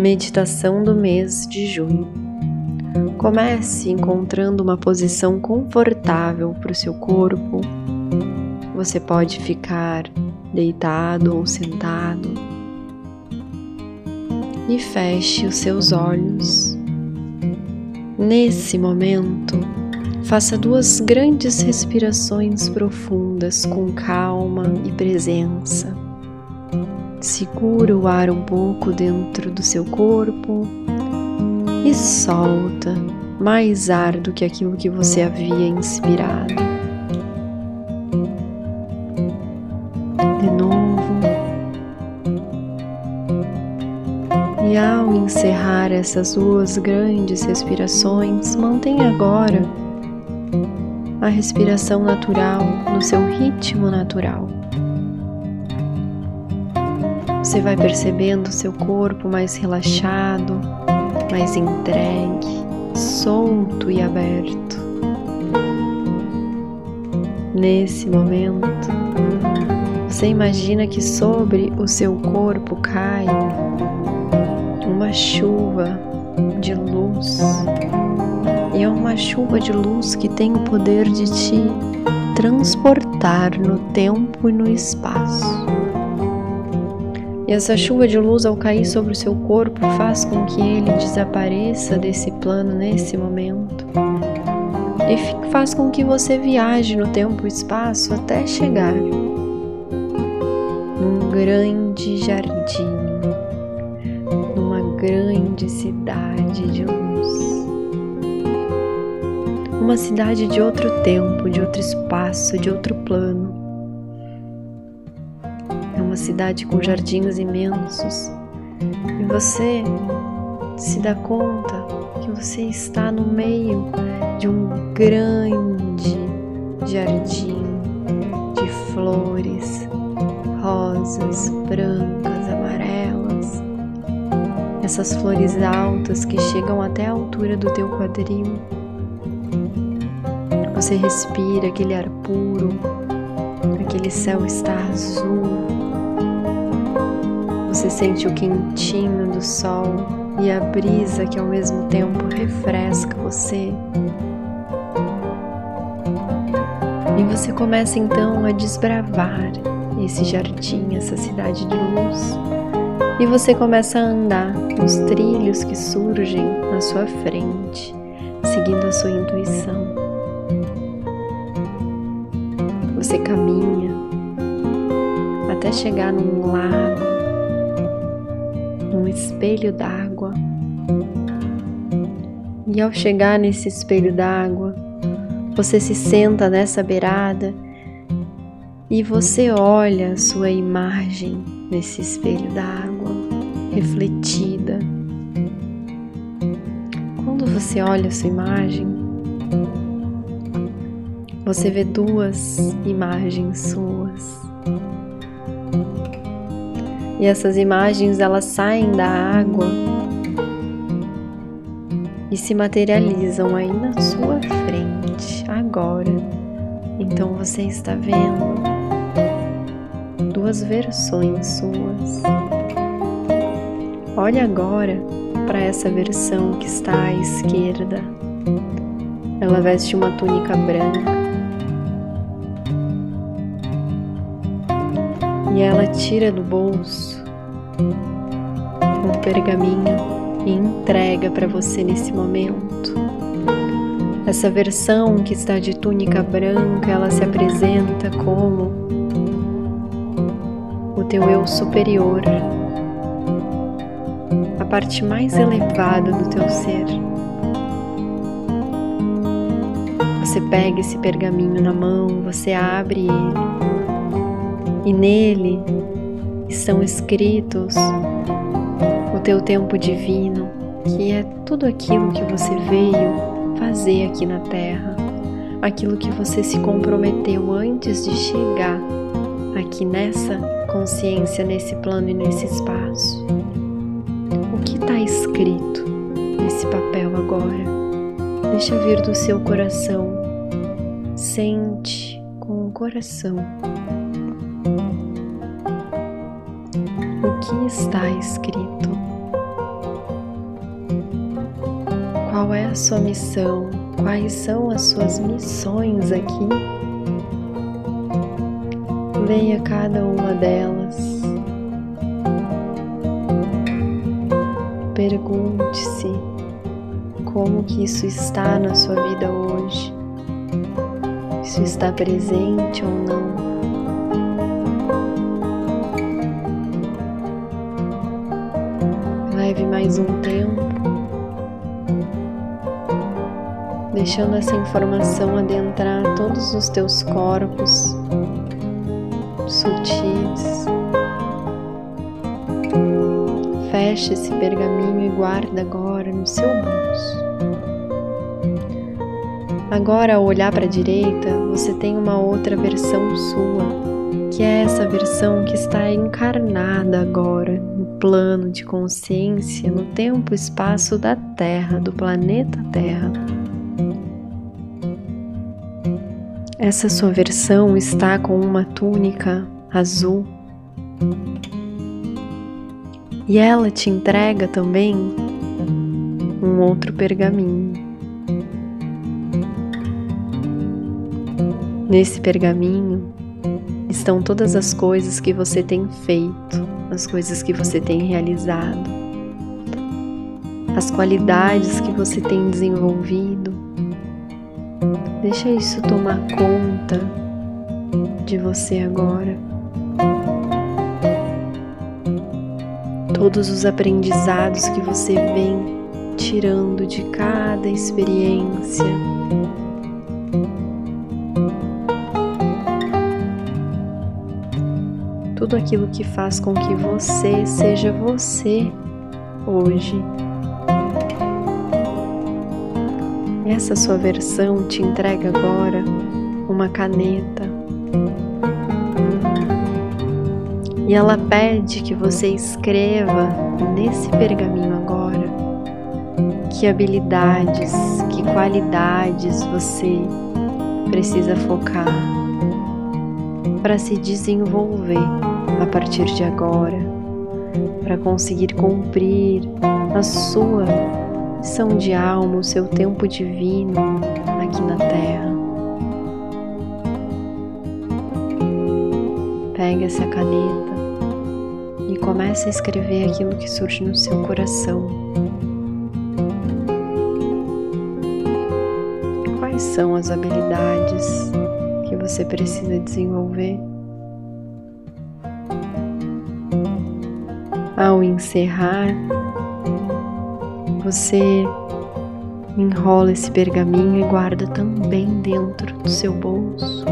Meditação do mês de junho. Comece encontrando uma posição confortável para o seu corpo. Você pode ficar deitado ou sentado. E feche os seus olhos. Nesse momento, faça duas grandes respirações profundas com calma e presença. Segura o ar um pouco dentro do seu corpo e solta mais ar do que aquilo que você havia inspirado. De novo. E ao encerrar essas duas grandes respirações, mantenha agora a respiração natural no seu ritmo natural. Você vai percebendo seu corpo mais relaxado, mais entregue, solto e aberto. Nesse momento, você imagina que sobre o seu corpo cai uma chuva de luz. E é uma chuva de luz que tem o poder de te transportar no tempo e no espaço. E essa chuva de luz, ao cair sobre o seu corpo, faz com que ele desapareça desse plano nesse momento. E faz com que você viaje no tempo e espaço até chegar num grande jardim, numa grande cidade de luz. Uma cidade de outro tempo, de outro espaço, de outro plano uma cidade com jardins imensos e você se dá conta que você está no meio de um grande jardim de flores rosas, brancas, amarelas. Essas flores altas que chegam até a altura do teu quadril. Você respira aquele ar puro, aquele céu está azul, você sente o quentinho do sol e a brisa que ao mesmo tempo refresca você. E você começa então a desbravar esse jardim, essa cidade de luz. E você começa a andar nos trilhos que surgem na sua frente, seguindo a sua intuição. Você caminha até chegar num lago um espelho d'água. E ao chegar nesse espelho d'água, você se senta nessa beirada e você olha a sua imagem nesse espelho d'água, refletida. Quando você olha a sua imagem, você vê duas imagens suas. E essas imagens elas saem da água e se materializam aí na sua frente agora. Então você está vendo duas versões suas. Olhe agora para essa versão que está à esquerda. Ela veste uma túnica branca e ela tira do bolso um pergaminho e entrega para você nesse momento. Essa versão que está de túnica branca, ela se apresenta como o teu eu superior, a parte mais elevada do teu ser. Você pega esse pergaminho na mão, você abre ele e nele estão escritos o teu tempo divino, que é tudo aquilo que você veio fazer aqui na Terra, aquilo que você se comprometeu antes de chegar aqui nessa consciência, nesse plano e nesse espaço. O que está escrito nesse papel agora? Deixa vir do seu coração. Sente com o coração que está escrito. Qual é a sua missão? Quais são as suas missões aqui? Leia cada uma delas. Pergunte-se como que isso está na sua vida hoje. Isso está presente ou não? Leve mais um tempo, deixando essa informação adentrar todos os teus corpos sutis. Feche esse pergaminho e guarda agora no seu bolso. Agora, ao olhar para a direita, você tem uma outra versão sua, que é essa versão que está encarnada agora plano de consciência, no tempo e espaço da Terra, do planeta Terra. Essa sua versão está com uma túnica azul e ela te entrega também um outro pergaminho. Nesse pergaminho estão todas as coisas que você tem feito, as coisas que você tem realizado, as qualidades que você tem desenvolvido. Deixa isso tomar conta de você agora. todos os aprendizados que você vem tirando de cada experiência. Tudo aquilo que faz com que você seja você hoje. Essa sua versão te entrega agora uma caneta e ela pede que você escreva nesse pergaminho agora que habilidades, que qualidades você precisa focar para se desenvolver a partir de agora, para conseguir cumprir a sua missão de alma, o seu tempo divino aqui na Terra. Pega essa caneta comece a escrever aquilo que surge no seu coração. Quais são as habilidades que você precisa desenvolver? Ao encerrar, você enrola esse pergaminho e guarda também dentro do seu bolso.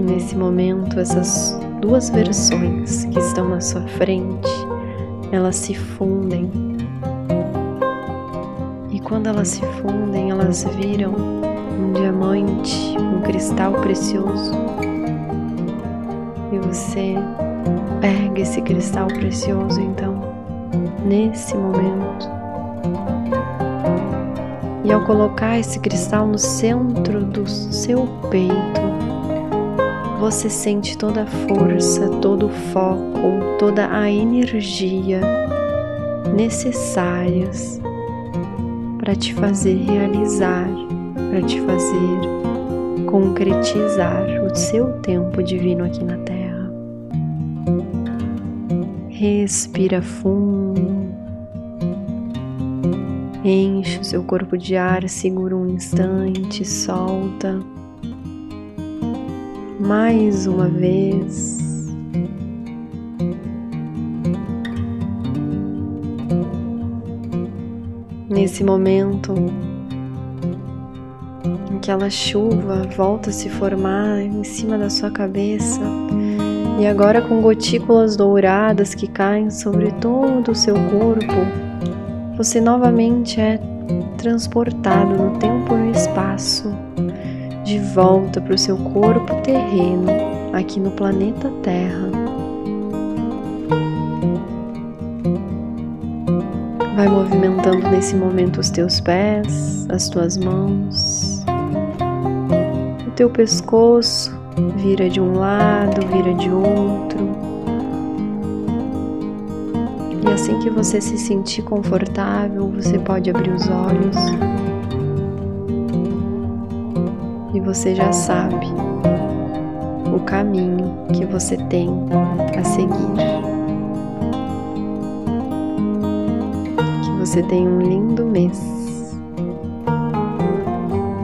nesse momento, essas duas versões que estão na sua frente, elas se fundem. E quando elas se fundem, elas viram um diamante, um cristal precioso. E você pega esse cristal precioso, então, nesse momento. E ao colocar esse cristal no centro do seu peito, você sente toda a força, todo o foco, toda a energia necessárias para te fazer realizar, para te fazer concretizar o seu tempo divino aqui na Terra. Respira fundo. Enche o seu corpo de ar, segura um instante, solta mais uma vez. Nesse momento, aquela chuva volta a se formar em cima da sua cabeça e agora com gotículas douradas que caem sobre todo o seu corpo, você novamente é transportado no tempo e no espaço de volta para o seu corpo terreno aqui no planeta Terra. Vai movimentando nesse momento os teus pés, as tuas mãos, teu pescoço vira de um lado, vira de outro. assim que você se sentir confortável, você pode abrir os olhos e você já sabe o caminho que você tem a seguir. Que você tenha um lindo mês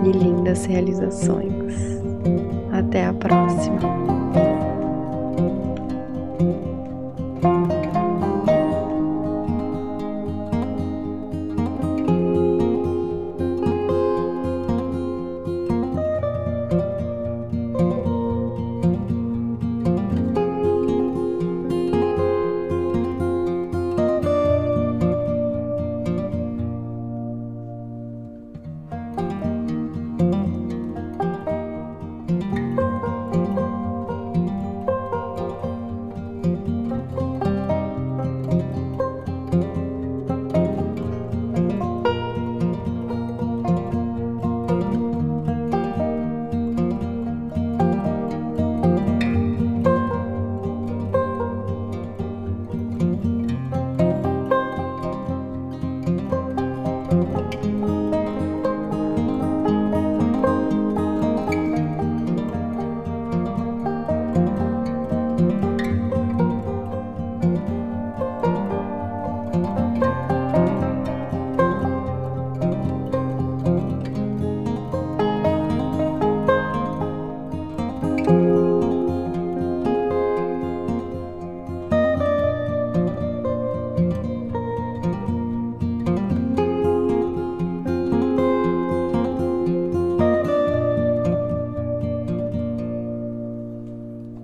e lindas realizações. Até a próxima!